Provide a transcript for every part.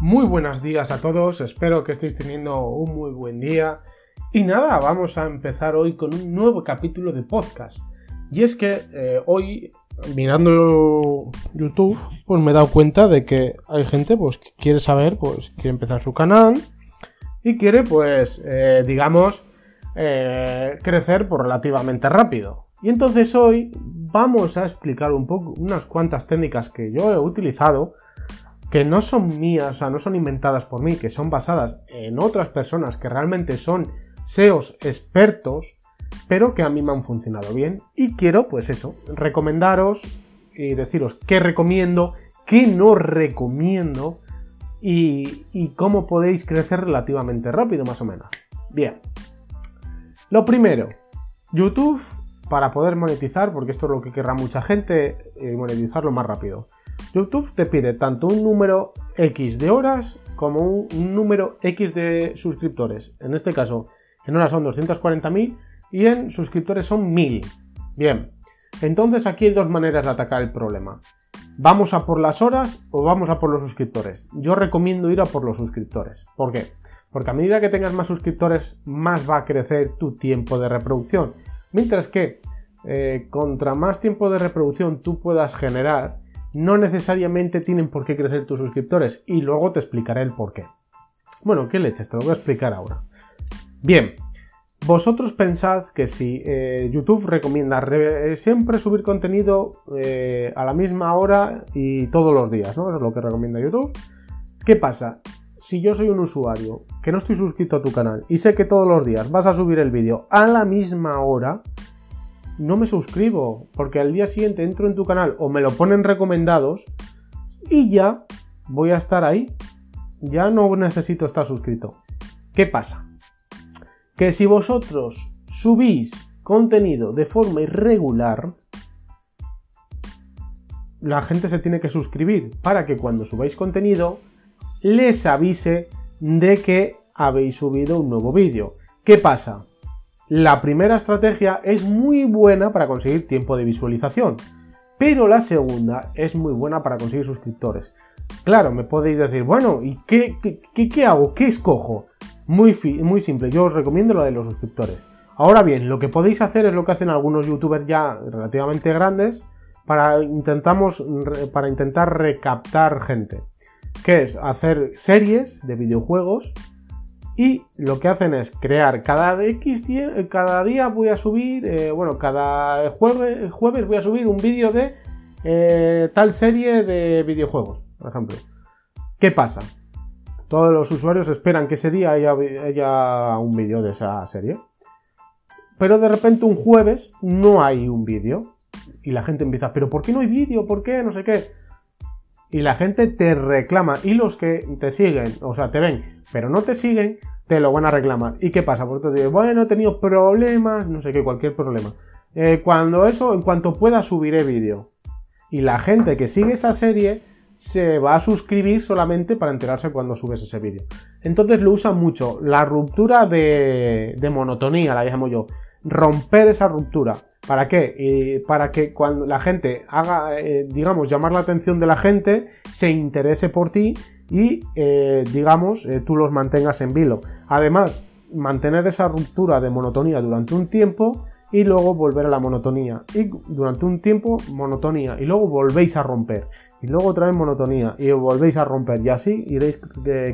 Muy buenos días a todos, espero que estéis teniendo un muy buen día. Y nada, vamos a empezar hoy con un nuevo capítulo de podcast. Y es que eh, hoy, mirando YouTube, pues me he dado cuenta de que hay gente pues, que quiere saber, pues quiere empezar su canal y quiere, pues, eh, digamos, eh, crecer por relativamente rápido. Y entonces hoy vamos a explicar un poco unas cuantas técnicas que yo he utilizado que no son mías, o sea, no son inventadas por mí, que son basadas en otras personas que realmente son SEOs expertos, pero que a mí me han funcionado bien. Y quiero, pues eso, recomendaros y deciros qué recomiendo, qué no recomiendo y, y cómo podéis crecer relativamente rápido, más o menos. Bien. Lo primero, YouTube para poder monetizar, porque esto es lo que querrá mucha gente, eh, monetizarlo más rápido. YouTube te pide tanto un número X de horas como un, número X de suscriptores. En este caso, en horas son 240.000 y en suscriptores son 1000. Bien, entonces aquí hay dos maneras de atacar el problema. ¿Vamos a por las horas o vamos a por los suscriptores? Yo recomiendo ir a por los suscriptores. ¿Por qué? Porque a medida que tengas más suscriptores, más va a crecer tu tiempo de reproducción. Mientras que eh, contra más tiempo de reproducción tú puedas generar, no necesariamente tienen por qué crecer tus suscriptores y luego te explicaré el por qué. Bueno, ¿qué leches? Te lo voy a explicar ahora. Bien, vosotros pensad que si eh, YouTube recomienda siempre subir contenido eh, a la misma hora y todos los días, ¿no? Es lo que recomienda YouTube. ¿Qué pasa? Si yo soy un usuario que no estoy suscrito a tu canal y sé que todos los días vas a subir el vídeo a la misma hora, no me suscribo, porque al día siguiente entro en tu canal o me lo ponen recomendados y ya voy a estar ahí. Ya no necesito estar suscrito. ¿Qué pasa? Que si vosotros subís contenido de forma irregular, la gente se tiene que suscribir para que cuando subáis contenido les avise de que habéis subido un nuevo vídeo. ¿Qué pasa? La primera estrategia es muy buena para conseguir tiempo de visualización, pero la segunda es muy buena para conseguir suscriptores. Claro, me podéis decir, bueno, ¿y qué, qué, hago? ¿Qué escojo? Muy, muy simple, yo os recomiendo lo de los suscriptores. Ahora bien, lo que podéis hacer es lo que hacen algunos youtubers ya relativamente grandes para, intentamos, para intentar recaptar gente, que es hacer series de videojuegos y lo que hacen es crear cada X cada día voy a subir, eh, bueno, cada jueves, jueves voy a subir un vídeo de eh, tal serie de videojuegos, por ejemplo. ¿Qué pasa? Todos los usuarios esperan que ese día haya, haya un vídeo de esa serie. Pero de repente un jueves no hay un vídeo. Y la gente empieza, pero ¿por qué no hay vídeo? ¿Por qué? No sé qué y la gente te reclama y los que te siguen, o sea, te ven, pero no te siguen, te lo van a reclamar. ¿Y qué pasa? Porque tú dices, bueno, he tenido problemas, no sé qué, cualquier problema. Eh, cuando eso, en cuanto pueda, subiré vídeo. Y la gente que sigue esa serie se va a suscribir solamente para enterarse cuando subes ese vídeo. Entonces lo usan mucho. La ruptura de, de monotonía, la llamo yo. Romper esa ruptura. ¿Para qué? para que cuando la gente haga, eh, digamos, llamar la atención de la gente, se interese por ti y, eh, digamos, eh, tú los mantengas en vilo. Además, mantener esa ruptura de monotonía durante un tiempo y luego volver a la monotonía. Y durante un tiempo, monotonía. Y luego volvéis a romper. Y luego otra vez monotonía. Y volvéis a romper. Y así iréis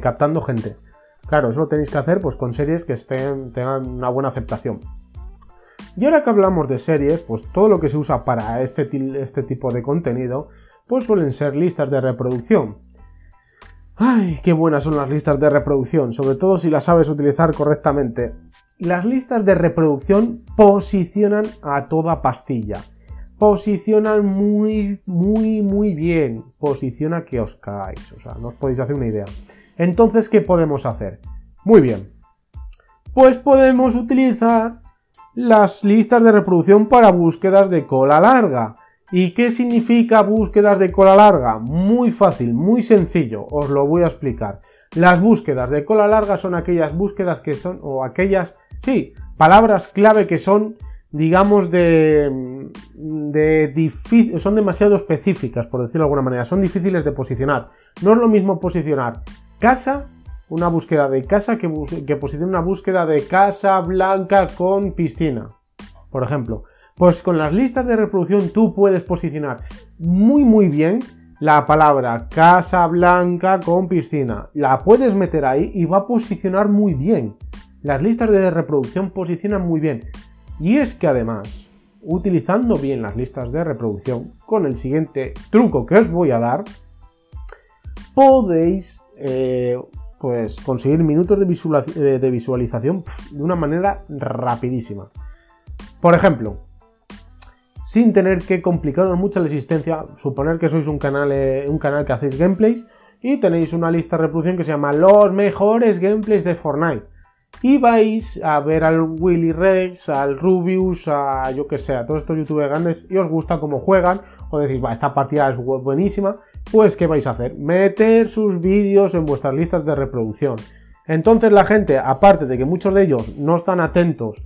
captando gente. Claro, eso lo tenéis que hacer pues con series que estén, tengan una buena aceptación. Y ahora que hablamos de series, pues todo lo que se usa para este, este tipo de contenido, pues suelen ser listas de reproducción. ¡Ay, qué buenas son las listas de reproducción! Sobre todo si las sabes utilizar correctamente. Las listas de reproducción posicionan a toda pastilla. Posicionan muy, muy, muy bien. Posiciona que os cagáis. O sea, no os podéis hacer una idea. Entonces, ¿qué podemos hacer? Muy bien. Pues podemos utilizar las listas de reproducción para búsquedas de cola larga. ¿Y qué significa búsquedas de cola larga? Muy fácil, muy sencillo, os lo voy a explicar. Las búsquedas de cola larga son aquellas búsquedas que son, o aquellas, sí, palabras clave que son, digamos, de, de son demasiado específicas, por decirlo de alguna manera, son difíciles de posicionar. No es lo mismo posicionar casa, una búsqueda de casa que, que posicione una búsqueda de casa blanca con piscina, por ejemplo. Pues con las listas de reproducción tú puedes posicionar muy muy bien la palabra Casa Blanca con piscina. La puedes meter ahí y va a posicionar muy bien. Las listas de reproducción posicionan muy bien. Y es que además, utilizando bien las listas de reproducción, con el siguiente truco que os voy a dar, podéis eh, pues conseguir minutos de, de visualización de una manera rapidísima. Por ejemplo, sin tener que complicaros mucho la existencia. Suponer que sois un canal, eh, un canal que hacéis gameplays y tenéis una lista de reproducción que se llama los mejores gameplays de Fortnite. Y vais a ver al Willy Rex, al Rubius, a yo que sé, a todos estos youtubers grandes y os gusta cómo juegan, o decís, va, esta partida es buenísima, pues ¿qué vais a hacer? Meter sus vídeos en vuestras listas de reproducción. Entonces la gente, aparte de que muchos de ellos no están atentos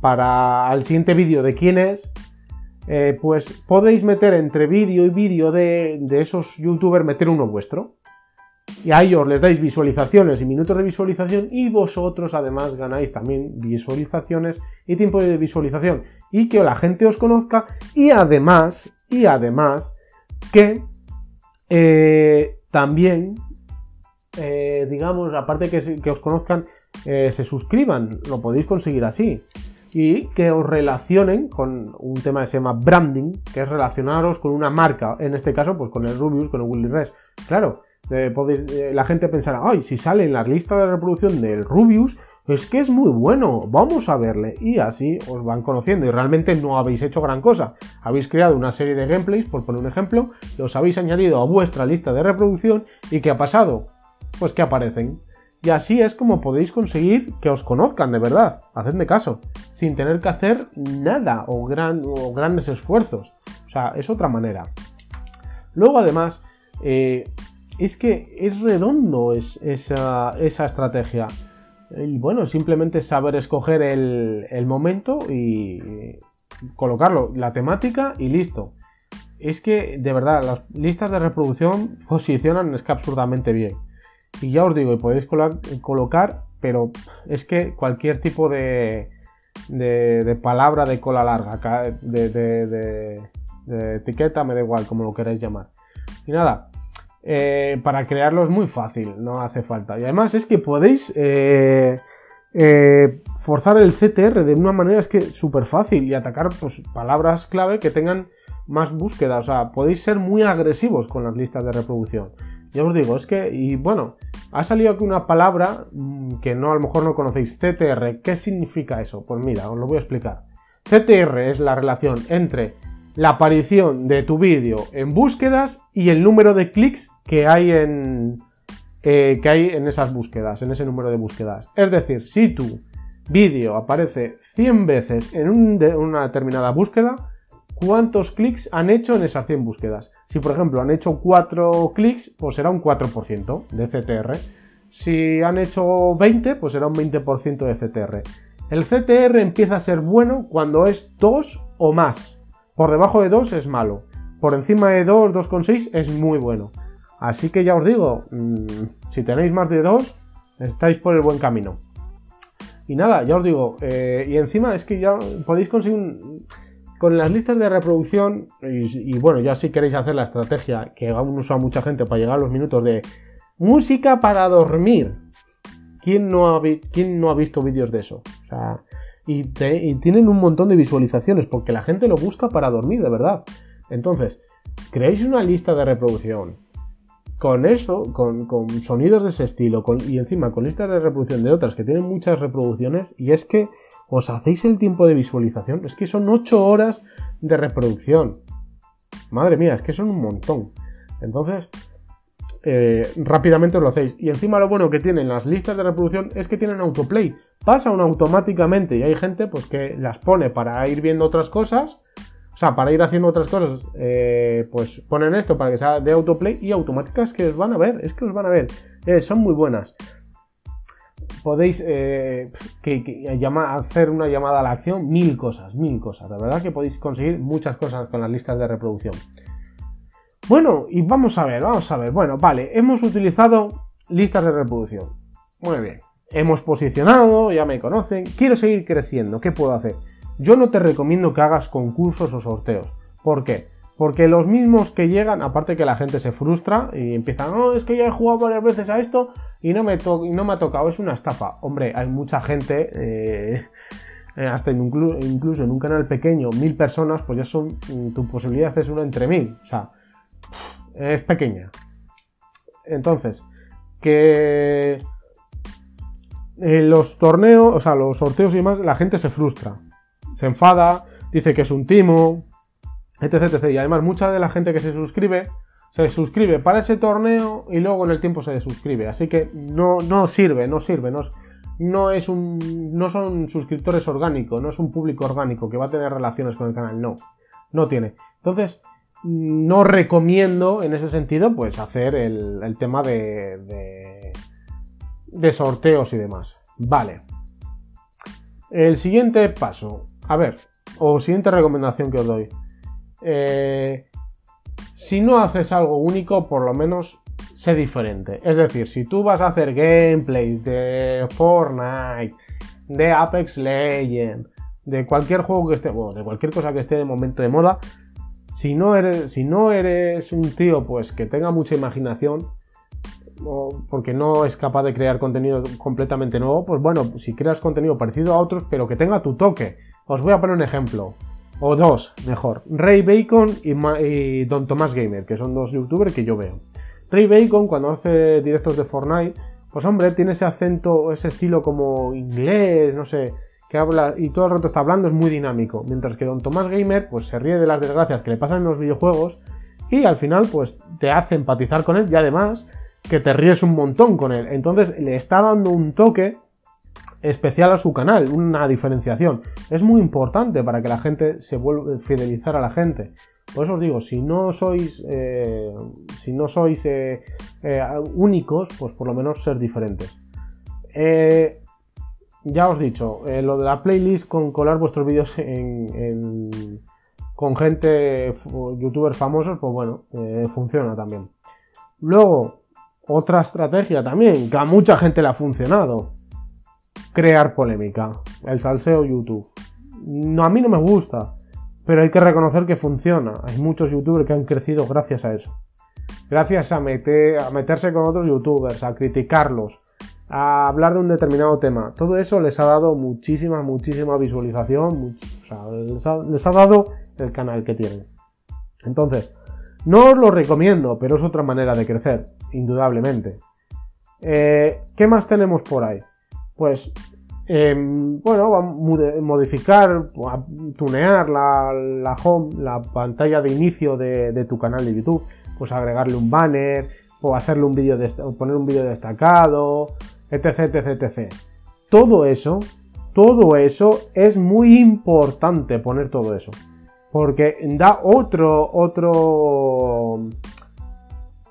para el siguiente vídeo de quién es, eh, pues podéis meter entre vídeo y vídeo de, esos youtubers, meter uno vuestro. Y a ellos les dais visualizaciones y minutos de visualización y vosotros además ganáis también visualizaciones y tiempo de visualización y que la gente os conozca y además, y además que eh, también, eh, digamos, aparte que, que os conozcan, se suscriban, lo podéis conseguir así. Y que os relacionen con un tema que se llama branding, que es relacionaros con una marca, en este caso, pues con el Rubius, con el Willy Res. Claro, eh, eh, la gente pensará, ay, si sale en la lista de reproducción del Rubius, es que es muy bueno, vamos a verle. Y así os van conociendo. Y realmente no habéis hecho gran cosa. Habéis creado una serie de gameplays, por poner un ejemplo, los habéis añadido a vuestra lista de reproducción. ¿Y qué ha pasado? Pues que aparecen. Y así es como podéis conseguir que os conozcan de verdad, hacedme caso, sin tener que hacer nada o, grandes esfuerzos. O sea, es otra manera. Luego además, eh, es que es redondo esa, estrategia. Y bueno, simplemente saber escoger el, momento y colocarlo, la temática y listo. Es que, de verdad, las listas de reproducción posicionan es que absurdamente bien. Y ya os digo, podéis colocar, pero es que cualquier tipo de, de, palabra de cola larga, de, de, etiqueta, me da igual, como lo queráis llamar. Y nada, eh, para crearlo es muy fácil, no hace falta. Y además es que podéis eh, eh, forzar el CTR de una manera es que súper fácil y atacar pues, palabras clave que tengan más búsqueda. O sea, podéis ser muy agresivos con las listas de reproducción. Ya os digo, es que, y bueno, ha salido aquí una palabra mm, que no a lo mejor no conocéis, CTR. ¿Qué significa eso? Pues mira, os lo voy a explicar. CTR es la relación entre la aparición de tu vídeo en búsquedas y el número de clics que hay en, eh, que hay en esas búsquedas, en ese número de búsquedas. Es decir, si tu vídeo aparece 100 veces en una determinada búsqueda, cuántos clics han hecho en esas 100 búsquedas. Si por ejemplo han hecho 4 clics, pues será un 4% de CTR. Si han hecho 20, pues será un 20% de CTR. El CTR empieza a ser bueno cuando es 2 o más. Por debajo de 2 es malo. Por encima de 2, 2,6 es muy bueno. Así que ya os digo, mm, si tenéis más de 2, estáis por el buen camino. Y nada, ya os digo, eh, y encima es que ya podéis conseguir un con las listas de reproducción, y, bueno, ya si queréis hacer la estrategia que aún usa mucha gente para llegar a los minutos de música para dormir. ¿Quién no ha, no ha visto vídeos de eso? O sea, y, tienen un montón de visualizaciones porque la gente lo busca para dormir, de verdad. Entonces, creéis una lista de reproducción con eso, con, sonidos de ese estilo, y encima con listas de reproducción de otras que tienen muchas reproducciones, y es que os hacéis el tiempo de visualización, es que son 8 horas de reproducción. Madre mía, es que son un montón. Entonces, eh, rápidamente os lo hacéis. Y encima lo bueno que tienen las listas de reproducción es que tienen autoplay. Pasan automáticamente y hay gente pues que las pone para ir viendo otras cosas o sea, para ir haciendo otras cosas, eh, pues ponen esto para que sea de autoplay y automáticas que os van a ver, es que os van a ver, eh, son muy buenas. Podéis eh, hacer una llamada a la acción, mil cosas, mil cosas. La verdad que podéis conseguir muchas cosas con las listas de reproducción. Bueno, y vamos a ver, vamos a ver. Bueno, vale, hemos utilizado listas de reproducción. Muy bien. Hemos posicionado, ya me conocen. Quiero seguir creciendo. ¿Qué puedo hacer? Yo no te recomiendo que hagas concursos o sorteos. ¿Por qué? Porque los mismos que llegan, aparte que la gente se frustra y empieza, no, es que ya he jugado varias veces a esto y no me, no me ha tocado, es una estafa. Hombre, hay mucha gente, eh, hasta incluso en un canal pequeño, mil personas, pues ya son, tu posibilidad es una entre mil. O sea, es pequeña. Entonces, que eh, los torneos, o sea, los sorteos y demás, la gente se frustra, se enfada, dice que es un timo, etc, Y además mucha de la gente que se suscribe, se suscribe para ese torneo y luego en el tiempo se desuscribe. Así que no, no sirve, no sirve, no, no, es un, no son suscriptores orgánicos, no es un público orgánico que va a tener relaciones con el canal, no, no tiene. Entonces, no recomiendo en ese sentido pues hacer el, tema de, de, de sorteos y demás. Vale. El siguiente paso, a ver, o siguiente recomendación que os doy. Eh, si no haces algo único, por lo menos sé diferente. Es decir, si tú vas a hacer gameplays de Fortnite, de Apex Legends, de cualquier juego que esté, bueno, de cualquier cosa que esté de momento de moda, si no eres, si no eres un tío pues que tenga mucha imaginación, o porque no es capaz de crear contenido completamente nuevo, pues bueno, si creas contenido parecido a otros, pero que tenga tu toque. Os voy a poner un ejemplo o dos, mejor, Ray Bacon y, Don Tomás Gamer, que son dos youtubers que yo veo. Ray Bacon, cuando hace directos de Fortnite, pues hombre, tiene ese acento, ese estilo como inglés, no sé, que habla y todo el rato está hablando, es muy dinámico. Mientras que Don Tomás Gamer, pues se ríe de las desgracias que le pasan en los videojuegos y al final, pues te hace empatizar con él y además que te ríes un montón con él. Entonces le está dando un toque especial a su canal, una diferenciación. Es muy importante para que la gente se vuelva a fidelizar a la gente. Por eso os digo, si no sois, eh, si no sois eh, eh, únicos, pues por lo menos ser diferentes. Ya os he dicho, lo de la playlist con colar vuestros vídeos con gente, youtubers famosos, pues bueno, funciona también. Luego, otra estrategia también, que a mucha gente le ha funcionado crear polémica. El salseo YouTube. A mí no me gusta, pero hay que reconocer que funciona. Hay muchos youtubers que han crecido gracias a eso. Gracias a meterse con otros youtubers, a criticarlos, a hablar de un determinado tema. Todo eso les ha dado muchísima, muchísima visualización. o sea, les ha, dado el canal que tienen. Entonces, no os lo recomiendo, pero es otra manera de crecer, indudablemente. Eh, ¿Qué más tenemos por ahí? pues em, bueno, modificar, tunear la, home, la pantalla de inicio de, tu canal de YouTube, pues agregarle un banner, o hacerle un vídeo, poner un vídeo destacado, etc, etc, etc. Todo eso, todo eso es muy importante poner todo eso, porque da otro, otro,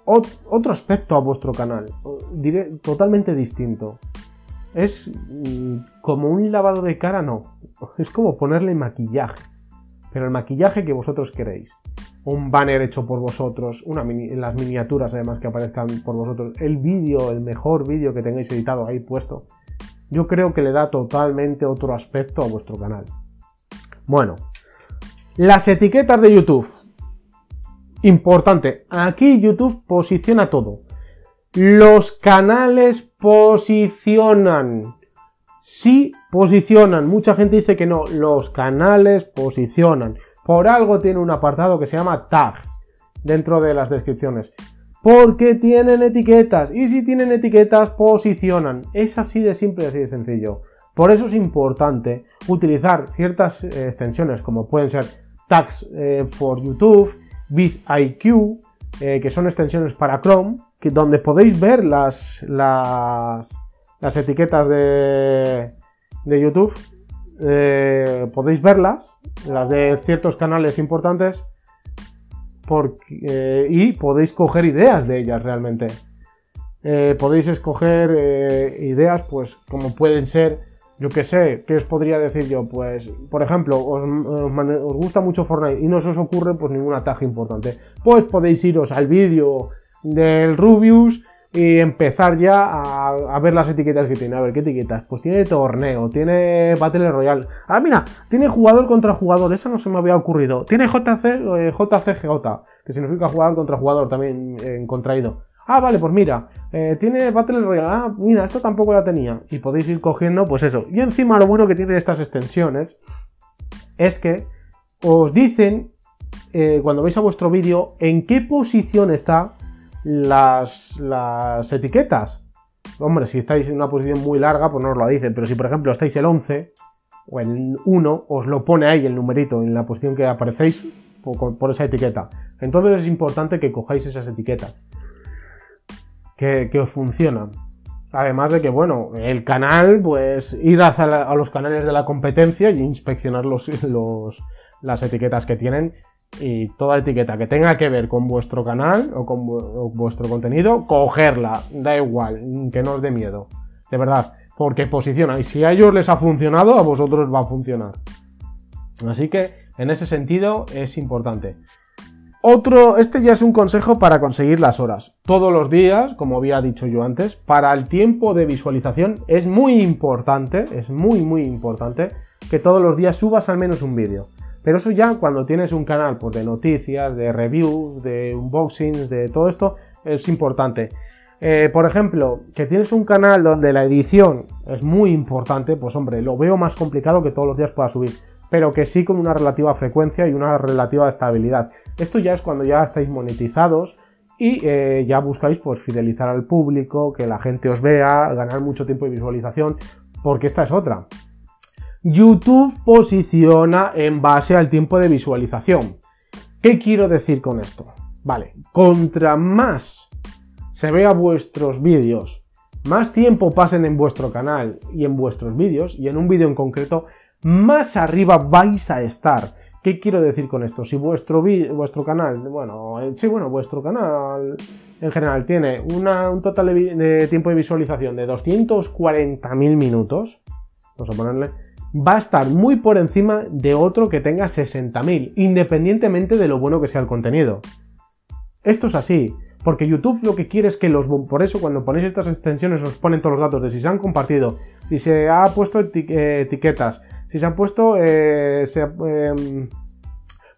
otro aspecto a vuestro canal, totalmente distinto. Es mm, como un lavado de cara, no. Es como ponerle maquillaje. Pero el maquillaje que vosotros queréis. Un banner hecho por vosotros, una las miniaturas además que aparezcan por vosotros, el vídeo, el mejor vídeo que tengáis editado ahí puesto. Yo creo que le da totalmente otro aspecto a vuestro canal. Bueno, las etiquetas de YouTube. Importante, aquí YouTube posiciona todo. Los canales posicionan. Sí, posicionan. Mucha gente dice que no. Los canales posicionan. Por algo tiene un apartado que se llama tags dentro de las descripciones. Porque tienen etiquetas. Y si tienen etiquetas, posicionan. Es así de simple así de sencillo. Por eso es importante utilizar ciertas eh, extensiones como pueden ser tags eh, for YouTube, VidIQ, eh, que son extensiones para Chrome, que, donde podéis ver las, las, las etiquetas de, de YouTube. Eh, podéis verlas, las de ciertos canales importantes, porque, eh, y podéis coger ideas de ellas realmente. podéis escoger ideas, pues como pueden ser yo qué sé, ¿qué os podría decir yo? Pues, por ejemplo, os, gusta mucho Fortnite y no se os ocurre pues ningún importante. Pues podéis iros al vídeo del Rubius, y empezar ya a, ver las etiquetas que tiene. A ver, ¿qué etiquetas? Pues tiene torneo, tiene Battle Royale. Ah, mira, tiene jugador contra jugador, esa no se me había ocurrido. Tiene JC, eh, JCGJ, que significa jugador contra jugador también en contraído. Ah, vale, pues mira, eh, tiene Battle Royale. Ah, mira, esto tampoco la tenía. Y podéis ir cogiendo, pues eso. Y encima lo bueno que tienen estas extensiones es que os dicen, eh, cuando veis a vuestro vídeo, en qué posición está las, las etiquetas. Hombre, si estáis en una posición muy larga, pues no os lo dicen, pero si por ejemplo estáis el 11 o el 1, os lo pone ahí el numerito en la posición que aparecéis por, esa etiqueta. Entonces es importante que cojáis esas etiquetas, que, os funcionan. Además de que, bueno, el canal, pues ir a, los canales de la competencia y inspeccionar los, las etiquetas que tienen y toda etiqueta que tenga que ver con vuestro canal o con vuestro contenido, cogerla, da igual, que no os dé miedo, de verdad, porque posiciona y si a ellos les ha funcionado, a vosotros va a funcionar. Así que en ese sentido es importante. Otro, este ya es un consejo para conseguir las horas. Todos los días, como había dicho yo antes, para el tiempo de visualización es muy importante, es muy muy importante que todos los días subas al menos un vídeo. Pero eso ya cuando tienes un canal pues, de noticias, de reviews, de unboxings, de todo esto, es importante. Eh, por ejemplo, que tienes un canal donde la edición es muy importante, pues hombre, lo veo más complicado que todos los días pueda subir, pero que sí con una relativa frecuencia y una relativa estabilidad. Esto ya es cuando ya estáis monetizados y eh, ya buscáis pues fidelizar al público, que la gente os vea, ganar mucho tiempo de visualización, porque esta es otra. YouTube posiciona en base al tiempo de visualización. ¿Qué quiero decir con esto? Vale, contra más se vea vuestros vídeos, más tiempo pasen en vuestro canal y en vuestros vídeos, y en un vídeo en concreto, más arriba vais a estar. ¿Qué quiero decir con esto? Si vuestro, vuestro canal, bueno, sí, bueno, vuestro canal en general tiene un total de, de tiempo de visualización de 240.000 minutos, vamos a ponerle, va a estar muy por encima de otro que tenga 60.000, independientemente de lo bueno que sea el contenido. Esto es así, porque YouTube lo que quiere es que los... Por eso cuando ponéis estas extensiones os ponen todos los datos de si se han compartido, si se ha puesto eh, etiquetas, si se ha puesto eh, em,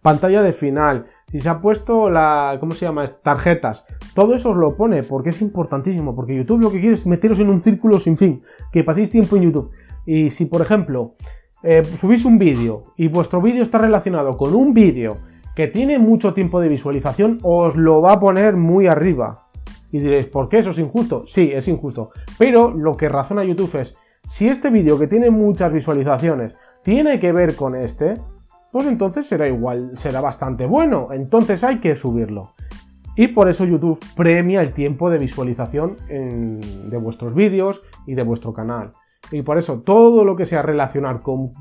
pantalla de final, si se ha puesto la... ¿cómo se llama? Tarjetas. Todo eso os lo pone porque es importantísimo, porque YouTube lo que quiere es meteros en un círculo sin fin, que paséis tiempo en YouTube. Y si, por ejemplo, eh, subís un vídeo y vuestro vídeo está relacionado con un vídeo que tiene mucho tiempo de visualización, os lo va a poner muy arriba. Y diréis, ¿por qué eso es injusto? Sí, es injusto. Pero lo que razona YouTube es, si este vídeo que tiene muchas visualizaciones tiene que ver con este, pues entonces será igual, será bastante bueno. Entonces hay que subirlo. Y por eso YouTube premia el tiempo de visualización de vuestros vídeos y de vuestro canal. Y por eso todo lo que sea relacionar con,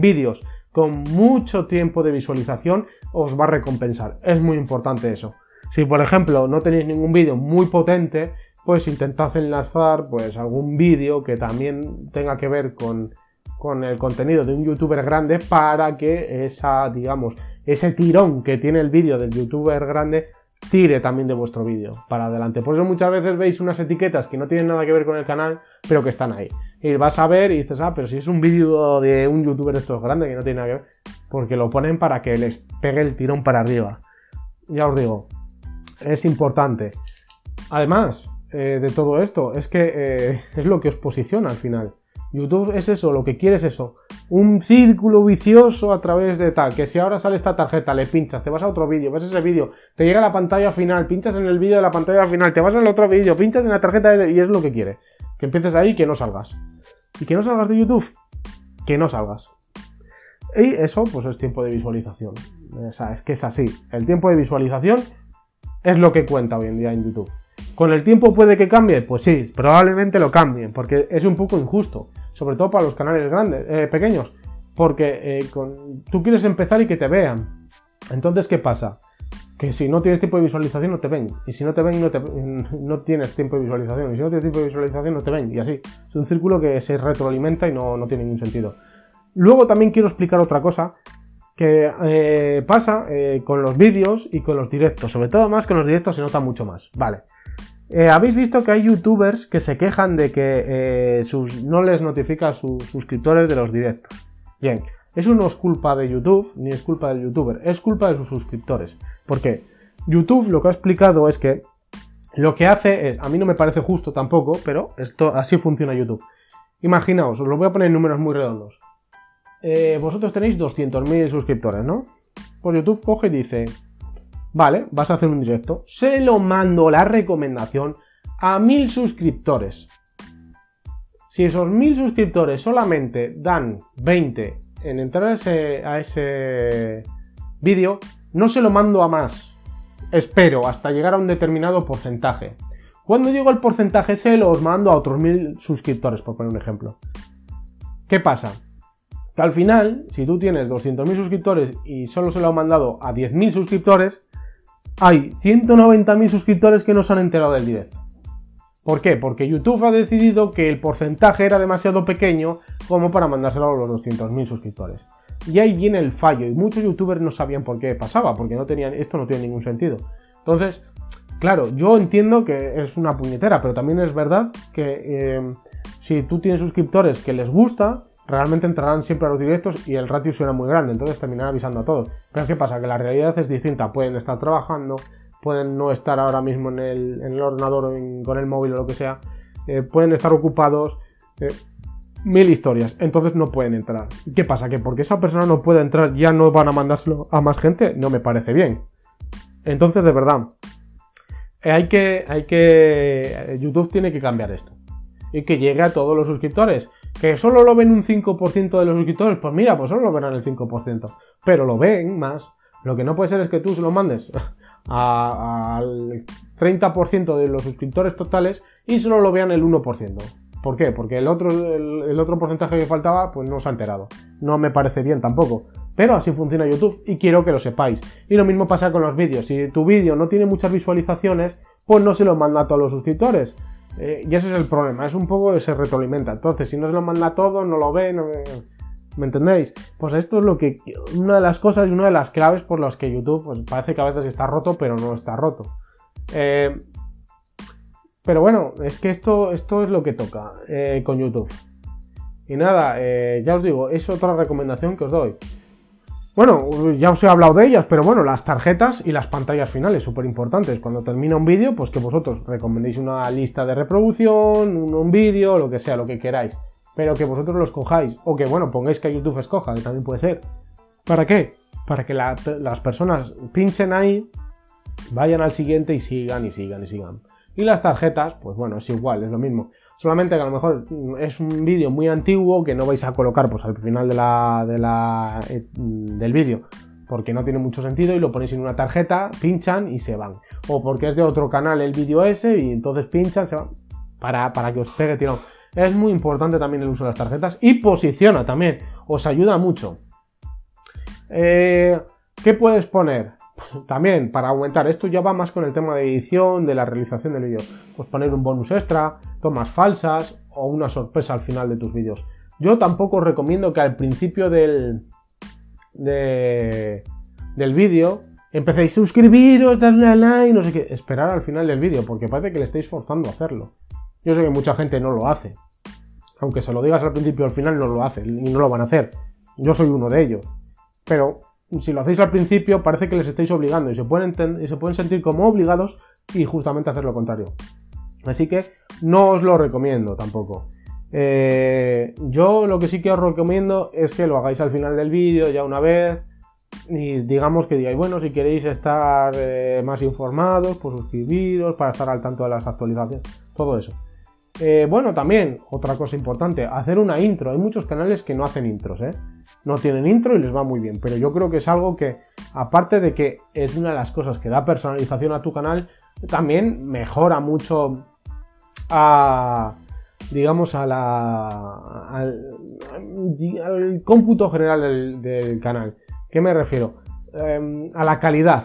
vídeos con mucho tiempo de visualización os va a recompensar. Es muy importante eso. Si por ejemplo no tenéis ningún vídeo muy potente, pues intentad enlazar pues algún vídeo que también tenga que ver con, con el contenido de un youtuber grande para que esa, digamos, ese tirón que tiene el vídeo del youtuber grande tire también de vuestro vídeo para adelante. Por eso muchas veces veis unas etiquetas que no tienen nada que ver con el canal, pero que están ahí. Y vas a ver y dices, ah, pero si es un vídeo de un youtuber esto es grande que no tiene nada que ver, porque lo ponen para que les pegue el tirón para arriba. Ya os digo, es importante. Además eh, de todo esto, es que eh, es lo que os posiciona al final. YouTube es eso, lo que quiere es eso. Un círculo vicioso a través de tal. Que si ahora sale esta tarjeta, le pinchas, te vas a otro vídeo, ves ese vídeo, te llega la pantalla final, pinchas en el vídeo de la pantalla final, te vas al otro vídeo, pinchas en la tarjeta y es lo que quiere. Que empieces ahí y que no salgas. ¿Y que no salgas de YouTube? Que no salgas. Y eso, pues es tiempo de visualización. O sea, es que es así. El tiempo de visualización es lo que cuenta hoy en día en YouTube. ¿Con el tiempo puede que cambie? Pues sí, probablemente lo cambien, porque es un poco injusto sobre todo para los canales grandes, eh, pequeños, porque eh, tú quieres empezar y que te vean. Entonces, ¿qué pasa? Que si no tienes tiempo de visualización no te ven, y si no te ven no, no tienes tiempo de visualización, y si no tienes tiempo de visualización no te ven, y así. Es un círculo que se retroalimenta y no, tiene ningún sentido. Luego también quiero explicar otra cosa que eh, pasa con los vídeos y con los directos, sobre todo más con los directos se nota mucho más. Vale. Eh, Habéis visto que hay youtubers que se quejan de que eh, no les notifica a sus suscriptores de los directos. Bien, eso no es culpa de YouTube, ni es culpa del youtuber, es culpa de sus suscriptores. ¿Por qué? YouTube lo que ha explicado es que lo que hace es, a mí no me parece justo tampoco, pero esto así funciona YouTube. Imaginaos, os lo voy a poner en números muy redondos. Eh, vosotros tenéis 200.000 suscriptores, ¿no? Pues YouTube coge y dice, vale, vas a hacer un directo, se lo mando la recomendación a 1000 suscriptores. Si esos 1000 suscriptores solamente dan 20 en entrar a ese, a ese vídeo, no se lo mando a más. Espero hasta llegar a un determinado porcentaje. Cuando llego al porcentaje se los mando a otros 1000 suscriptores, por poner un ejemplo. ¿Qué pasa? Que al final, si tú tienes 200.000 suscriptores y solo se lo han mandado a 10.000 suscriptores, hay 190.000 suscriptores que no se han enterado del directo. ¿Por qué? Porque YouTube ha decidido que el porcentaje era demasiado pequeño como para mandárselo a los 200.000 suscriptores. Y ahí viene el fallo, y muchos youtubers no sabían por qué pasaba, porque no tenían, esto no tiene ningún sentido. Entonces, claro, yo entiendo que es una puñetera, pero también es verdad que eh, si tú tienes suscriptores que les gusta, realmente entrarán siempre a los directos y el ratio será muy grande, entonces terminarán avisando a todos. Pero ¿qué pasa? Que la realidad es distinta, pueden estar trabajando, pueden no estar ahora mismo en el, ordenador o con el móvil o lo que sea, eh, pueden estar ocupados, eh, mil historias, entonces no pueden entrar. ¿Qué pasa? ¿Que porque esa persona no puede entrar ya no van a mandárselo a más gente? No me parece bien. Entonces, de verdad, eh, hay que, hay que, YouTube tiene que cambiar esto. Y que llegue a todos los suscriptores. Que solo lo ven un 5% de los suscriptores, pues mira, pues solo lo verán el 5%. Pero lo ven más. Lo que no puede ser es que tú se lo mandes al 30% de los suscriptores totales y solo lo vean el 1%. ¿Por qué? Porque el otro, el, otro porcentaje que faltaba, pues no se ha enterado. No me parece bien tampoco. Pero así funciona YouTube y quiero que lo sepáis. Y lo mismo pasa con los vídeos. Si tu vídeo no tiene muchas visualizaciones, pues no se lo manda a todos los suscriptores. Eh, y ese es el problema. Es un poco se retroalimenta. Entonces, si no se lo manda a todos, no lo ven. ¿Me entendéis? Pues esto es lo que. Una de las cosas y una de las claves por las que YouTube pues, parece que a veces está roto, pero no está roto. Eh, pero bueno, es que esto, esto es lo que toca eh, con YouTube. Y nada, eh, ya os digo, es otra recomendación que os doy. Bueno, ya os he hablado de ellas, pero bueno, las tarjetas y las pantallas finales, súper importantes. Cuando termina un vídeo, pues que vosotros recomendéis una lista de reproducción, un, vídeo, lo que sea, lo que queráis pero que vosotros los cojáis, o que bueno, pongáis que YouTube escoja, que también puede ser. ¿Para qué? Para que las personas pinchen ahí, vayan al siguiente y sigan y sigan y sigan. Y las tarjetas, pues bueno, es igual, es lo mismo. Solamente que a lo mejor es un vídeo muy antiguo que no vais a colocar pues al final de la, de la, eh, del vídeo porque no tiene mucho sentido y lo ponéis en una tarjeta, pinchan y se van. O porque es de otro canal el vídeo ese y entonces pinchan, se van. Para, para que os pegue tirón. Es muy importante también el uso de las tarjetas y posiciona también, os ayuda mucho. Eh, ¿Qué puedes poner? También para aumentar, esto ya va más con el tema de edición, de la realización del vídeo. Pues poner un bonus extra, tomas falsas o una sorpresa al final de tus vídeos. Yo tampoco recomiendo que al principio del, del vídeo empecéis a suscribiros, darle a like, no sé qué, esperar al final del vídeo, porque parece que le estáis forzando a hacerlo. Yo sé que mucha gente no lo hace. Aunque se lo digas al principio, al final no lo hacen y no lo van a hacer. Yo soy uno de ellos. Pero si lo hacéis al principio, parece que les estáis obligando y se pueden, y se pueden sentir como obligados y justamente hacer lo contrario. Así que no os lo recomiendo tampoco. Eh, yo lo que sí que os recomiendo es que lo hagáis al final del vídeo ya una vez y digamos que digáis, bueno, si queréis estar eh, más informados, pues suscribiros para estar al tanto de las actualizaciones, todo eso. Eh, bueno, también, otra cosa importante, hacer una intro. Hay muchos canales que no hacen intros, ¿eh? No tienen intro y les va muy bien, pero yo creo que es algo que, aparte de que es una de las cosas que da personalización a tu canal, también mejora mucho a, digamos, a la, al, cómputo general del, canal. ¿Qué me refiero? Em, a la calidad.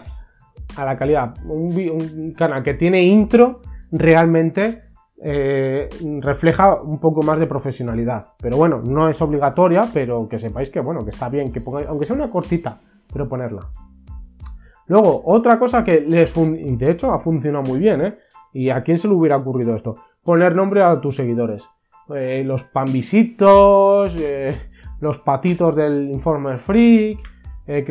A la calidad. un canal que tiene intro realmente eh, refleja un poco más de profesionalidad. Pero bueno, no es obligatoria, pero que sepáis que bueno, que está bien, que pongáis, aunque sea una cortita, pero ponerla. Luego, otra cosa que les y de hecho ha funcionado muy bien, ¿eh? ¿Y a quién se le hubiera ocurrido esto? Poner nombre a tus seguidores. Eh, los panvisitos, eh, los patitos del Informer Freak, eh,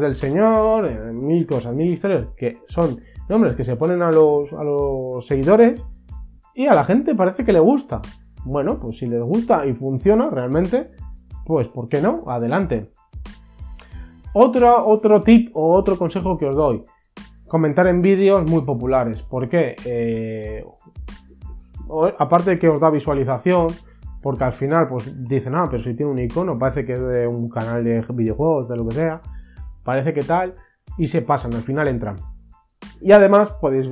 del Señor, mil cosas, mil historias, que son nombres que se ponen a los, a los seguidores y a la gente parece que le gusta. Bueno, pues si les gusta y funciona realmente, pues ¿por qué no? Adelante. Otro, otro tip o otro consejo que os doy. Comentar en vídeos muy populares. ¿Por qué? Eh, aparte de que os da visualización, porque al final pues dicen, ah, pero si tiene un icono, parece que es de un canal de videojuegos, de lo que sea, parece que tal, y se pasan, al final entran. Y además podéis,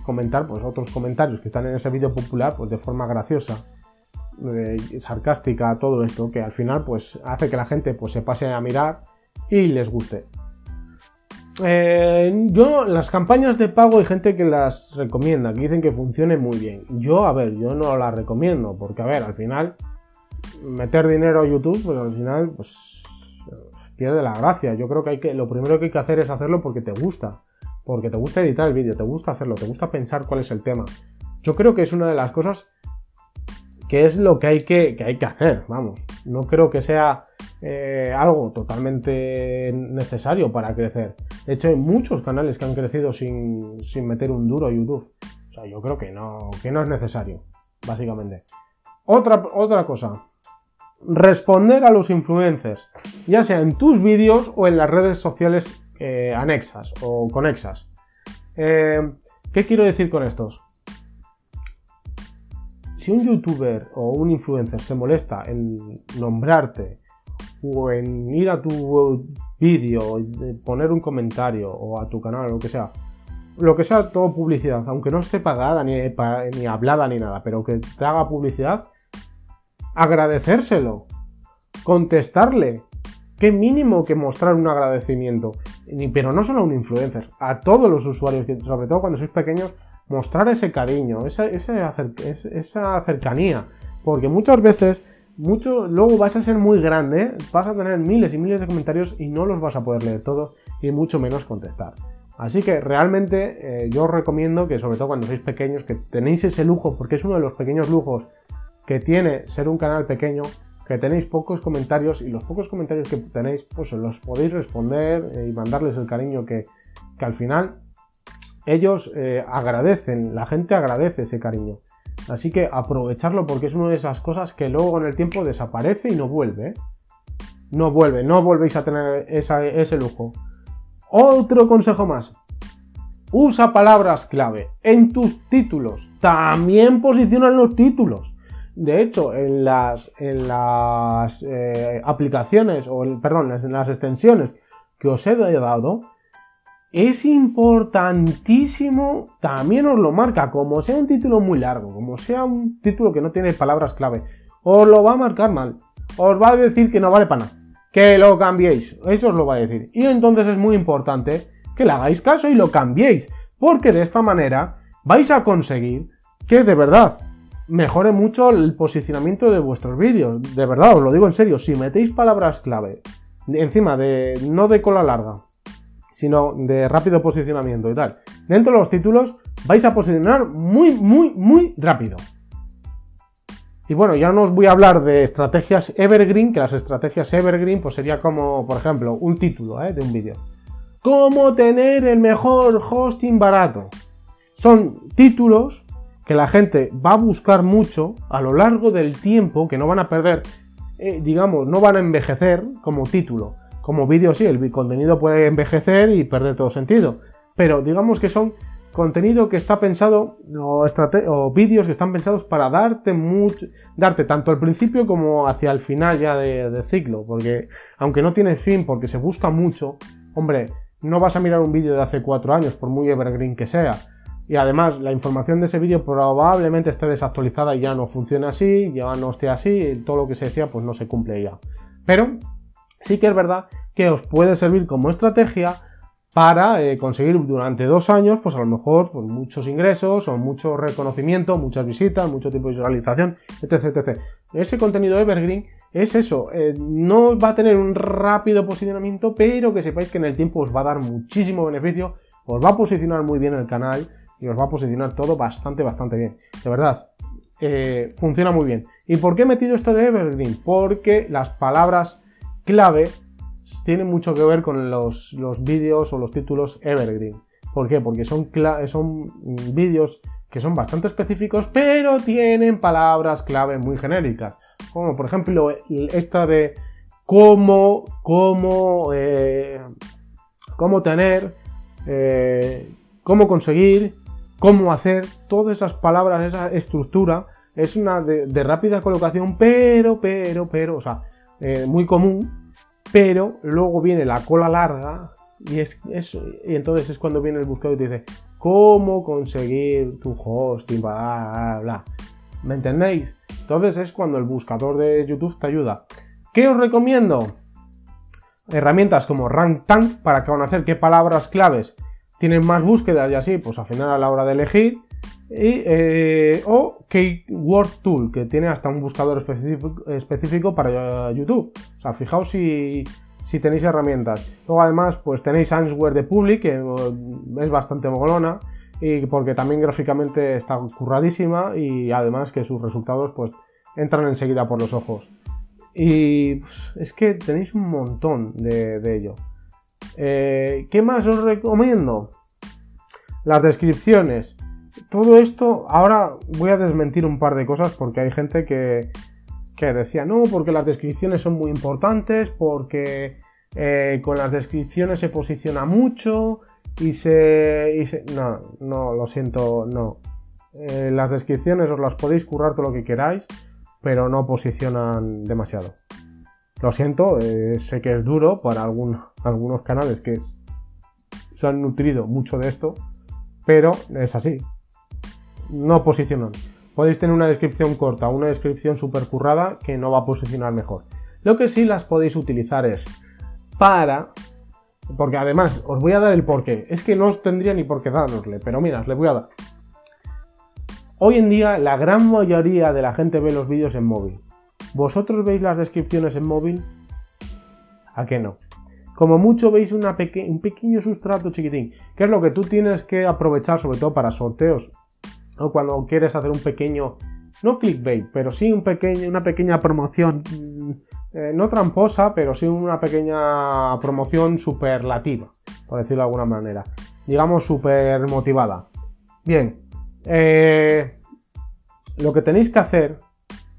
comentar pues, otros comentarios que están en ese vídeo popular pues, de forma graciosa, eh, sarcástica, todo esto, que al final pues, hace que la gente pues, se pase a mirar y les guste. Eh, yo, las campañas de pago hay gente que las recomienda, que dicen que funcionen muy bien. Yo, a ver, yo no las recomiendo, porque a ver, al final, meter dinero a YouTube, pues al final, pues pierde la gracia. Yo creo que hay que, lo primero que hay que hacer es hacerlo porque te gusta. Porque te gusta editar el vídeo, te gusta hacerlo, te gusta pensar cuál es el tema. Yo creo que es una de las cosas que es lo que hay que, hay que hacer, vamos. No creo que sea eh, algo totalmente necesario para crecer. De hecho, hay muchos canales que han crecido sin, meter un duro a YouTube. O sea, yo creo que no, que no es necesario, básicamente. Otra, otra cosa. Responder a los influencers, ya sea en tus vídeos o en las redes sociales eh, anexas o conexas. Eh, ¿Qué quiero decir con estos? Si un youtuber o un influencer se molesta en nombrarte o en ir a tu vídeo, poner un comentario o a tu canal o lo que sea, lo que sea, todo publicidad, aunque no esté pagada ni, ni hablada ni nada, pero que te haga publicidad, agradecérselo, contestarle. Qué mínimo que mostrar un agradecimiento. Pero no solo a un influencer, a todos los usuarios, sobre todo cuando sois pequeños, mostrar ese cariño, esa, esa cercanía. Porque muchas veces mucho, luego vas a ser muy grande, vas a tener miles y miles de comentarios y no los vas a poder leer todos y mucho menos contestar. Así que realmente eh, yo os recomiendo que sobre todo cuando sois pequeños que tenéis ese lujo, porque es uno de los pequeños lujos que tiene ser un canal pequeño, que tenéis pocos comentarios y los pocos comentarios que tenéis pues los podéis responder eh, y mandarles el cariño que, al final ellos eh, agradecen, la gente agradece ese cariño. Así que aprovecharlo porque es una de esas cosas que luego con el tiempo desaparece y no vuelve. ¿eh? No vuelve, no volvéis a tener ese lujo. Otro consejo más. Usa palabras clave en tus títulos. También posicionan los títulos. De hecho, en las, en las eh, aplicaciones, o perdón, en las extensiones que os he dado, es importantísimo, también os lo marca, como sea un título muy largo, como sea un título que no tiene palabras clave, os lo va a marcar mal, os va a decir que no vale para nada, que lo cambiéis, eso os lo va a decir. Y entonces es muy importante que le hagáis caso y lo cambiéis, porque de esta manera vais a conseguir que de verdad mejore mucho el posicionamiento de vuestros vídeos. De verdad, os lo digo en serio, si metéis palabras clave encima de no de cola larga, sino de rápido posicionamiento y tal. Dentro de los títulos vais a posicionar muy, muy, muy rápido. Y bueno, ya no os voy a hablar de estrategias evergreen, que las estrategias evergreen pues sería como, por ejemplo, un título ¿eh? de un vídeo. ¿Cómo tener el mejor hosting barato? Son títulos que la gente va a buscar mucho a lo largo del tiempo, que no van a perder, eh, digamos, no van a envejecer como título. Como vídeo sí, el contenido puede envejecer y perder todo sentido, pero digamos que son contenido que está pensado o, vídeos que están pensados para darte mucho, darte tanto al principio como hacia el final ya de, ciclo, porque aunque no tiene fin, porque se busca mucho, hombre, no vas a mirar un vídeo de hace cuatro años, por muy evergreen que sea, y además la información de ese vídeo probablemente esté desactualizada y ya no funciona así, ya no esté así, todo lo que se decía pues no se cumple ya. Pero sí que es verdad que os puede servir como estrategia para eh, conseguir durante dos años, pues a lo mejor pues, muchos ingresos o mucho reconocimiento, muchas visitas, mucho tiempo de visualización, etc, etc. Ese contenido evergreen es eso, eh, no va a tener un rápido posicionamiento, pero que sepáis que en el tiempo os va a dar muchísimo beneficio, os va a posicionar muy bien el canal y os va a posicionar todo bastante, bastante bien. De verdad, eh, funciona muy bien. ¿Y por qué he metido esto de Evergreen? Porque las palabras clave tienen mucho que ver con los, los vídeos o los títulos Evergreen. ¿Por qué? Porque son, son vídeos que son bastante específicos, pero tienen palabras clave muy genéricas. Como por ejemplo esta de cómo, cómo, eh, cómo tener, eh, cómo conseguir, cómo hacer, todas esas palabras, esa estructura, es una de, rápida colocación, pero, pero, pero, o sea, eh, muy común, pero luego viene la cola larga y, es, y entonces es cuando viene el buscador y te dice, ¿cómo conseguir tu hosting? Bla, bla, bla. ¿Me entendéis? Entonces es cuando el buscador de YouTube te ayuda. ¿Qué os recomiendo? Herramientas como RankTank para conocer qué palabras claves tienen más búsquedas y así, pues al final a la hora de elegir. Y, eh, o Keyword Tool, que tiene hasta un buscador específico, para YouTube. O sea, fijaos si, si, tenéis herramientas. Luego además, pues tenéis Answer de Public, que es bastante mogolona, y porque también gráficamente está curradísima y además que sus resultados pues entran enseguida por los ojos. Y pues, es que tenéis un montón de, ello. Eh, ¿Qué más os recomiendo? Las descripciones. Todo esto, ahora voy a desmentir un par de cosas porque hay gente que, que decía, no, porque las descripciones son muy importantes, porque eh, con las descripciones se posiciona mucho y se, No, no, lo siento, no. Eh, las descripciones os las podéis currar todo lo que queráis, pero no posicionan demasiado. Lo siento, eh, sé que es duro para algunos canales que se han nutrido mucho de esto, pero es así. No posicionan. Podéis tener una descripción corta, una descripción super currada que no va a posicionar mejor. Lo que sí las podéis utilizar es para... Porque además os voy a dar el porqué. Es que no os tendría ni por qué dárosle, pero mirad, le voy a dar. Hoy en día la gran mayoría de la gente ve los vídeos en móvil. ¿Vosotros veis las descripciones en móvil? ¿A qué no? Como mucho veis un pequeño sustrato chiquitín, que es lo que tú tienes que aprovechar sobre todo para sorteos o cuando quieres hacer un pequeño, no clickbait, pero sí un pequeño, una pequeña promoción, mm, eh, no tramposa, pero sí una pequeña promoción superlativa, por decirlo de alguna manera, digamos super motivada. Bien, eh, lo que tenéis que hacer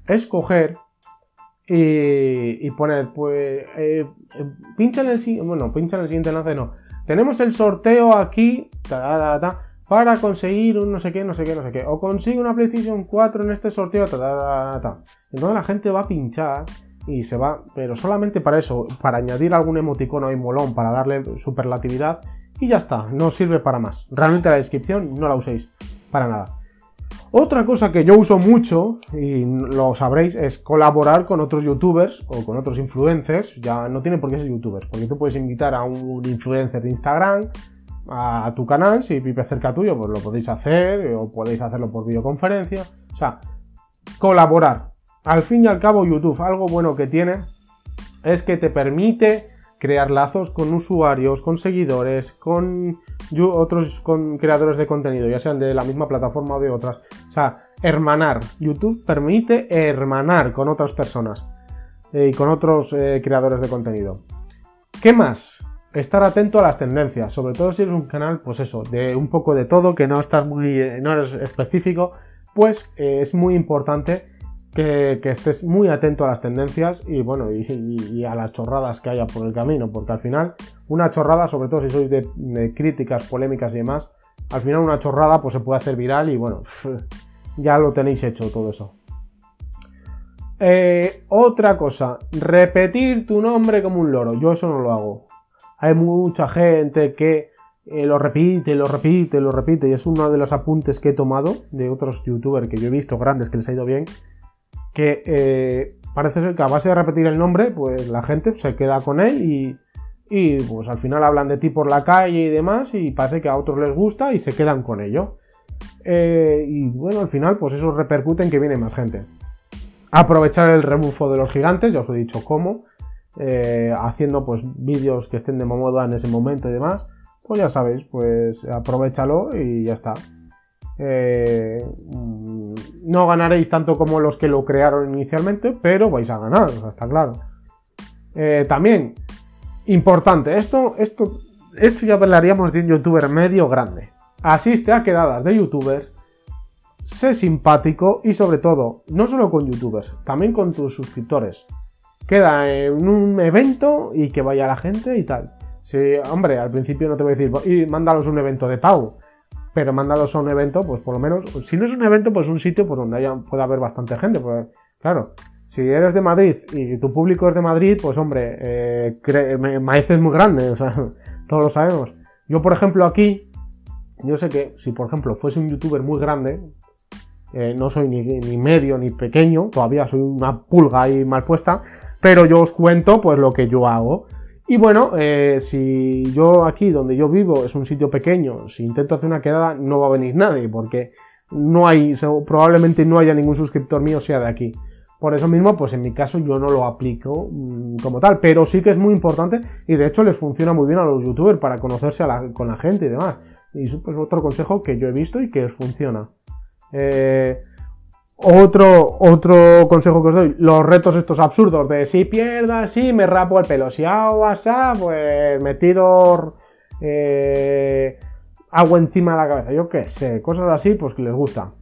es coger y, poner, pues, eh, eh, pincha en el bueno, pincha en el siguiente enlace, no. Tenemos el sorteo aquí, para conseguir un no sé qué, no sé qué, no sé qué. O consigue una PlayStation 4 en este sorteo, Entonces la gente va a pinchar y se va, pero solamente para eso, para añadir algún emoticono y molón, para darle superlatividad y ya está, no sirve para más. Realmente la descripción no la uséis para nada. Otra cosa que yo uso mucho, y lo sabréis, es colaborar con otros youtubers o con otros influencers. Ya no tiene por qué ser youtubers, porque tú puedes invitar a un influencer de Instagram a tu canal, si vive cerca tuyo, pues lo podéis hacer, o podéis hacerlo por videoconferencia. O sea, colaborar. Al fin y al cabo, YouTube, algo bueno que tiene es que te permite crear lazos con usuarios, con seguidores, con otros creadores de contenido, ya sean de la misma plataforma o de otras. O sea, hermanar. YouTube permite hermanar con otras personas eh, y con otros eh, creadores de contenido. ¿Qué más? Estar atento a las tendencias, sobre todo si eres un canal, pues eso, de un poco de todo, que no estás muy, eh, no eres específico, pues es muy importante que, estés muy atento a las tendencias y bueno, y, a las chorradas que haya por el camino, porque al final una chorrada, sobre todo si sois de, críticas, polémicas y demás, al final una chorrada pues se puede hacer viral y bueno, ya lo tenéis hecho todo eso. Eh, otra cosa, repetir tu nombre como un loro, yo eso no lo hago. Hay mucha gente que eh, lo repite, lo repite, lo repite y es uno de los apuntes que he tomado de otros youtubers que yo he visto grandes que les ha ido bien que eh, parece ser que a base de repetir el nombre, pues la gente se queda con él y, y pues al final hablan de ti por la calle y demás y parece que a otros les gusta y se quedan con ello. Eh, y bueno, al final pues eso repercute en que viene más gente. Aprovechar el rebufo de los gigantes, ya os he dicho cómo, eh, haciendo pues vídeos que estén de moda en ese momento y demás, pues ya sabéis, pues aprovechalo y ya está. Eh, mm, no ganaréis tanto como los que lo crearon inicialmente, pero vais a ganar, está claro. Eh, también, importante, esto, esto, esto ya hablaríamos de un youtuber medio grande. Asiste a quedadas de youtubers, sé simpático y sobre todo, no solo con youtubers, también con tus suscriptores. Queda en un evento y que vaya la gente y tal. Sí, hombre, al principio no te voy a decir, y mándalos un evento de pago pero mándalos a un evento, pues por lo menos, si no es un evento, pues un sitio por donde haya, pueda haber bastante gente, pues claro, si eres de Madrid y tu público es de Madrid, pues hombre, eh, Maíz es muy grande, todos lo sabemos. Yo, por ejemplo, aquí, yo sé que si, por ejemplo, fuese un youtuber muy grande, eh, no soy ni, ni, medio ni pequeño, todavía soy una pulga ahí mal puesta, pero yo os cuento pues lo que yo hago. Y bueno, eh, si yo aquí donde yo vivo es un sitio pequeño, si intento hacer una quedada no va a venir nadie, porque no hay, probablemente no haya ningún suscriptor mío sea de aquí. Por eso mismo, pues en mi caso yo no lo aplico mm, como tal, pero sí que es muy importante y de hecho les funciona muy bien a los youtubers para conocerse con la gente y demás. Y es pues, otro consejo que yo he visto y que les funciona. Eh, otro, otro consejo que os doy, los retos estos absurdos de si pierdas, si me rapo el pelo, si hago así, pues me tiro eh, agua encima de la cabeza, yo qué sé, cosas así, pues que les gusta.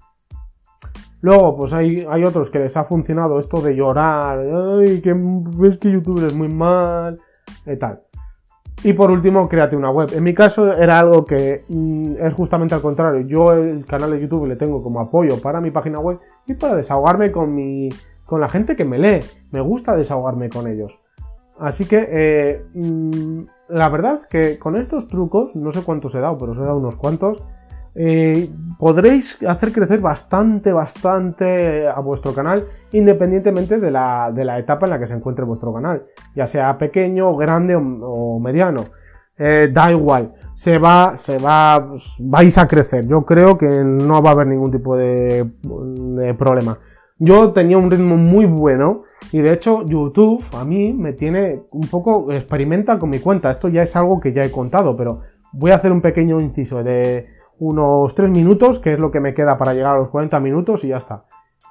Luego, pues hay, hay otros que les ha funcionado esto de llorar, que ves que YouTube es muy mal, y tal. Y por último, créate una web. En mi caso era algo que mm, es justamente al contrario. Yo el canal de YouTube le tengo como apoyo para mi página web y para desahogarme con, mi, con la gente que me lee. Me gusta desahogarme con ellos. Así que, eh, mm, la verdad que con estos trucos, no sé cuántos he dado, pero os he dado unos cuantos, eh, podréis hacer crecer bastante, bastante a vuestro canal, independientemente de la, de la, etapa en la que se encuentre vuestro canal, ya sea pequeño, grande o, mediano. Eh, da igual, se va, se va, vais a crecer. Yo creo que no va a haber ningún tipo de, de problema. Yo tenía un ritmo muy bueno y de hecho YouTube a mí me tiene un poco experimenta con mi cuenta. Esto ya es algo que ya he contado, pero voy a hacer un pequeño inciso de unos 3 minutos, que es lo que me queda para llegar a los 40 minutos y ya está.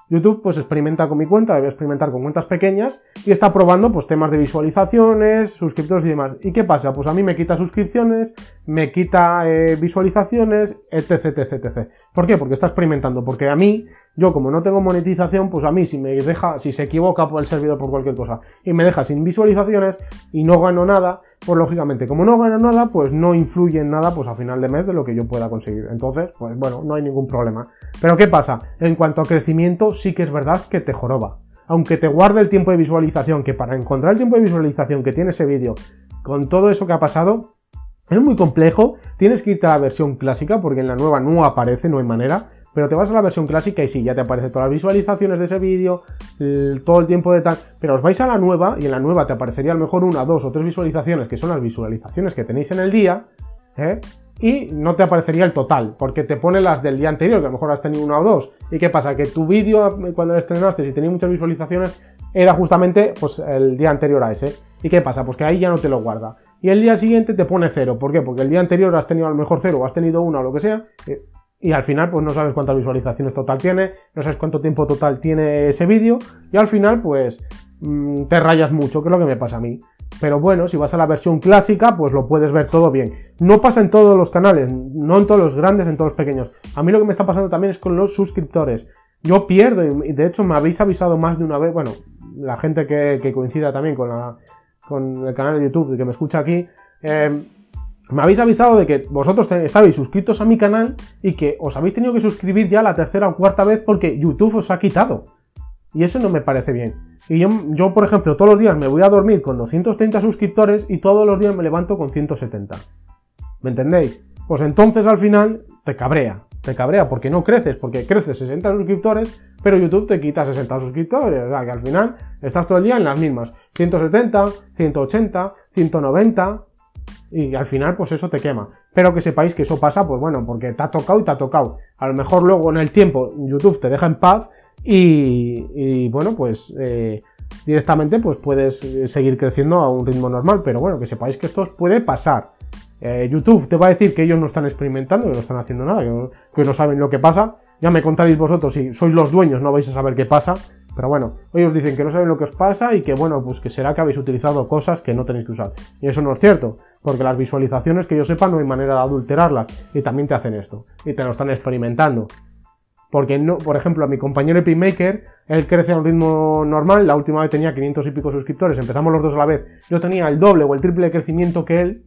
YouTube pues experimenta con mi cuenta, debe experimentar con cuentas pequeñas y está probando pues temas de visualizaciones, suscriptores y demás. ¿Y qué pasa? Pues a mí me quita suscripciones, me quita eh, visualizaciones, etc, etc, etc. ¿Por qué? Porque está experimentando. Porque a mí, yo como no tengo monetización, pues a mí si me deja, si se equivoca por el servidor por cualquier cosa y me deja sin visualizaciones y no gano nada, pues lógicamente como no gano nada, pues no influye en nada pues a final de mes de lo que yo pueda conseguir. Entonces, pues bueno, no hay ningún problema. Pero ¿qué pasa? En cuanto a crecimiento, sí que es verdad que te joroba. Aunque te guarde el tiempo de visualización, que para encontrar el tiempo de visualización que tiene ese vídeo, con todo eso que ha pasado, es muy complejo. Tienes que irte a la versión clásica, porque en la nueva no aparece, no hay manera. Pero te vas a la versión clásica y sí, ya te aparecen todas las visualizaciones de ese vídeo, todo el tiempo de tal. Pero os vais a la nueva y en la nueva te aparecería a lo mejor una, dos o tres visualizaciones, que son las visualizaciones que tenéis en el día. ¿eh? y no te aparecería el total, porque te pone las del día anterior, que a lo mejor has tenido una o dos. ¿Y qué pasa? Que tu vídeo, cuando lo estrenaste, si tenía muchas visualizaciones, era justamente pues, el día anterior a ese. ¿Y qué pasa? Pues que ahí ya no te lo guarda. Y el día siguiente te pone cero. ¿Por qué? Porque el día anterior has tenido a lo mejor cero, o has tenido una o lo que sea, eh, y al final pues no sabes cuántas visualizaciones total tiene, no sabes cuánto tiempo total tiene ese vídeo, y al final pues mm, te rayas mucho, que es lo que me pasa a mí. Pero bueno, si vas a la versión clásica, pues lo puedes ver todo bien. No pasa en todos los canales, no en todos los grandes, en todos los pequeños. A mí lo que me está pasando también es con los suscriptores. Yo pierdo, y de hecho me habéis avisado más de una vez, bueno, la gente que, coincida también con, la, con el canal de YouTube, que me escucha aquí, eh, me habéis avisado de que vosotros estabais suscritos a mi canal y que os habéis tenido que suscribir ya la tercera o cuarta vez porque YouTube os ha quitado. Y eso no me parece bien. Y yo, yo, por ejemplo, todos los días me voy a dormir con 230 suscriptores y todos los días me levanto con 170. ¿Me entendéis? Pues entonces al final te cabrea. Te cabrea porque no creces, porque creces 60 suscriptores, pero YouTube te quita 60 suscriptores. O sea que al final estás todo el día en las mismas. 170, 180, 190. Y al final, pues eso te quema. Pero que sepáis que eso pasa, pues bueno, porque te ha tocado y te ha tocado. A lo mejor luego en el tiempo YouTube te deja en paz y, bueno, pues eh, directamente pues puedes eh, seguir creciendo a un ritmo normal, pero bueno, que sepáis que esto puede pasar. Eh, YouTube te va a decir que ellos no están experimentando, que no están haciendo nada, que no, saben lo que pasa. Ya me contaréis vosotros, si sois los dueños no vais a saber qué pasa. Pero bueno, ellos dicen que no saben lo que os pasa y que bueno, pues que será que habéis utilizado cosas que no tenéis que usar. Y eso no es cierto, porque las visualizaciones que yo sepa no hay manera de adulterarlas y también te hacen esto y te lo están experimentando. Porque no, por ejemplo, a mi compañero Epic Maker, él crece a un ritmo normal, la última vez tenía 500 y pico suscriptores, empezamos los dos a la vez. Yo tenía el doble o el triple de crecimiento que él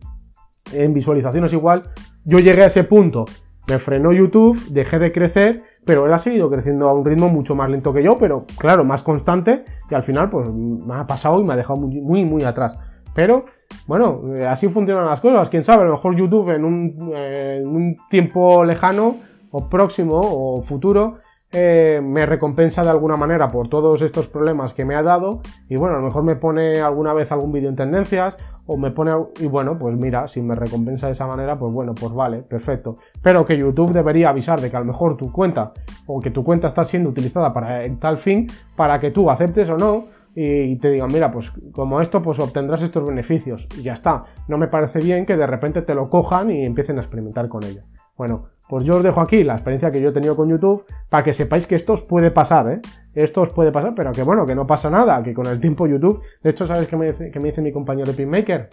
en visualizaciones igual, yo llegué a ese punto, me frenó YouTube, dejé de crecer, pero él ha seguido creciendo a un ritmo mucho más lento que yo, pero claro, más constante, y al final pues me ha pasado y me ha dejado muy, muy, atrás. Pero, bueno, eh, así funcionan las cosas, quién sabe, a lo mejor YouTube en un, eh, tiempo lejano o próximo o futuro eh, me recompensa de alguna manera por todos estos problemas que me ha dado y bueno, a lo mejor me pone alguna vez algún vídeo en tendencias o me pone y bueno, pues mira, si me recompensa de esa manera, pues bueno, pues vale, perfecto. Pero que YouTube debería avisar de que a lo mejor tu cuenta o que tu cuenta está siendo utilizada para tal fin para que tú aceptes o no y te digan, mira, pues como esto, pues obtendrás estos beneficios y ya está. No me parece bien que de repente te lo cojan y empiecen a experimentar con ello. Bueno, pues yo os dejo aquí la experiencia que yo he tenido con YouTube para que sepáis que esto os puede pasar, ¿eh? Esto os puede pasar, pero que bueno, que no pasa nada, que con el tiempo YouTube... De hecho, ¿sabéis qué me dice, me dice mi compañero de Pinmaker?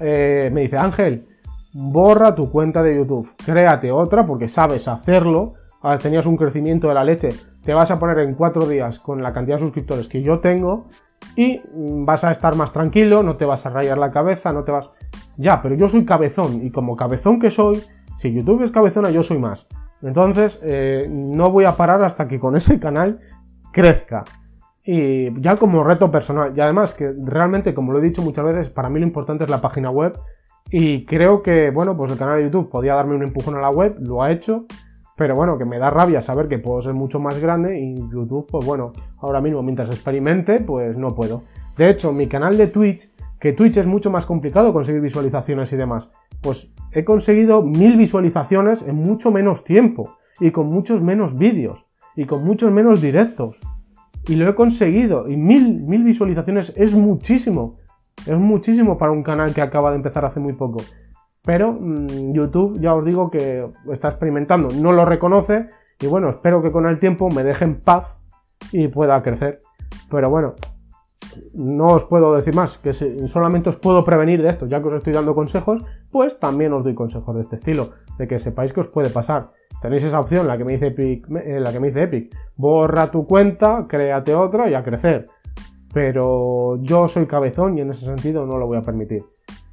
Eh, me dice, Ángel, borra tu cuenta de YouTube, créate otra porque sabes hacerlo, ahora tenías un crecimiento de la leche, te vas a poner en cuatro días con la cantidad de suscriptores que yo tengo y vas a estar más tranquilo, no te vas a rayar la cabeza, no te vas... Ya, pero yo soy cabezón y como cabezón que soy, si YouTube es cabezona, yo soy más. Entonces, eh, no voy a parar hasta que con ese canal crezca. Y ya como reto personal. Y además que realmente, como lo he dicho muchas veces, para mí lo importante es la página web. Y creo que, bueno, pues el canal de YouTube podía darme un empujón a la web, lo ha hecho. Pero bueno, que me da rabia saber que puedo ser mucho más grande y YouTube, pues bueno, ahora mismo mientras experimente, pues no puedo. De hecho, mi canal de Twitch, que Twitch es mucho más complicado conseguir visualizaciones y demás pues he conseguido mil visualizaciones en mucho menos tiempo y con muchos menos vídeos y con muchos menos directos. Y lo he conseguido. Y mil, mil visualizaciones es muchísimo. Es muchísimo para un canal que acaba de empezar hace muy poco. Pero mm, YouTube ya os digo que está experimentando, no lo reconoce y bueno, espero que con el tiempo me deje en paz y pueda crecer. Pero bueno, no os puedo decir más, que solamente os puedo prevenir de esto, ya que os estoy dando consejos, pues también os doy consejos de este estilo, de que sepáis que os puede pasar. Tenéis esa opción, la que me dice Epic, eh, la que me dice Epic, borra tu cuenta, créate otra y a crecer. Pero yo soy cabezón y en ese sentido no lo voy a permitir.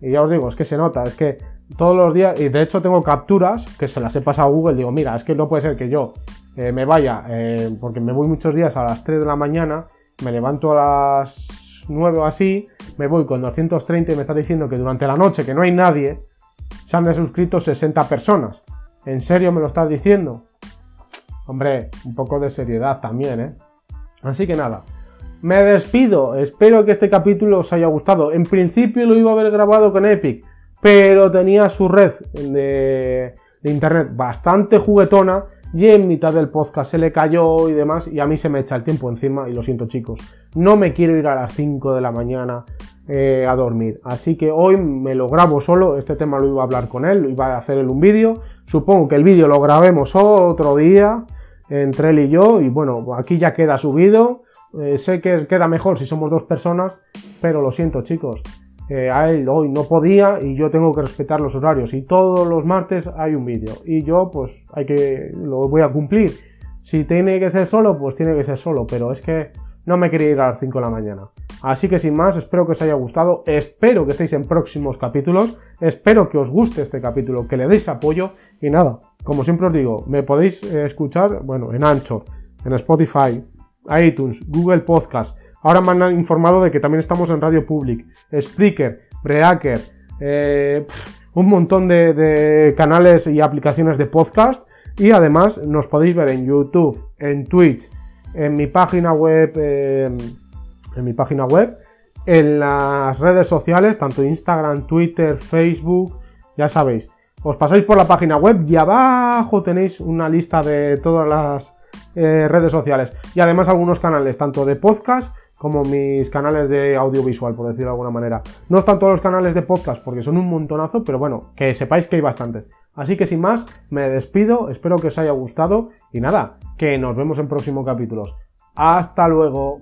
Y ya os digo, es que se nota, es que todos los días, y de hecho tengo capturas que se las he pasado a Google, digo, mira, es que no puede ser que yo eh, me vaya, eh, porque me voy muchos días a las 3 de la mañana me levanto a las 9 o así, me voy con 230 y me está diciendo que durante la noche, que no hay nadie, se han suscrito 60 personas. ¿En serio me lo estás diciendo? Hombre, un poco de seriedad también, ¿eh? Así que nada, me despido. Espero que este capítulo os haya gustado. En principio lo iba a haber grabado con Epic, pero tenía su red de, de internet bastante juguetona y en mitad del podcast se le cayó y demás y a mí se me echa el tiempo encima y lo siento chicos, no me quiero ir a las 5 de la mañana eh, a dormir, así que hoy me lo grabo solo, este tema lo iba a hablar con él, iba a hacer él un vídeo, supongo que el vídeo lo grabemos otro día entre él y yo y bueno, aquí ya queda subido, eh, sé que queda mejor si somos dos personas, pero lo siento chicos, a él hoy no podía y yo tengo que respetar los horarios. Y todos los martes hay un vídeo. Y yo pues hay que lo voy a cumplir. Si tiene que ser solo pues tiene que ser solo. Pero es que no me quería ir a las 5 de la mañana. Así que sin más espero que os haya gustado. Espero que estéis en próximos capítulos. Espero que os guste este capítulo que le deis apoyo. Y nada como siempre os digo me podéis eh, escuchar bueno en Anchor en Spotify iTunes Google Podcast Ahora me han informado de que también estamos en Radio Public, Spreaker, Breaker, eh, un montón de, canales y aplicaciones de podcast. Y además nos podéis ver en YouTube, en Twitch, en mi página web, en mi página web, en las redes sociales, tanto Instagram, Twitter, Facebook, ya sabéis. Os pasáis por la página web y abajo tenéis una lista de todas las eh, redes sociales y además algunos canales tanto de podcast como mis canales de audiovisual, por decirlo de alguna manera. No están todos los canales de podcast porque son un montonazo, pero bueno, que sepáis que hay bastantes. Así que sin más, me despido, espero que os haya gustado y nada, que nos vemos en próximos capítulos. Hasta luego.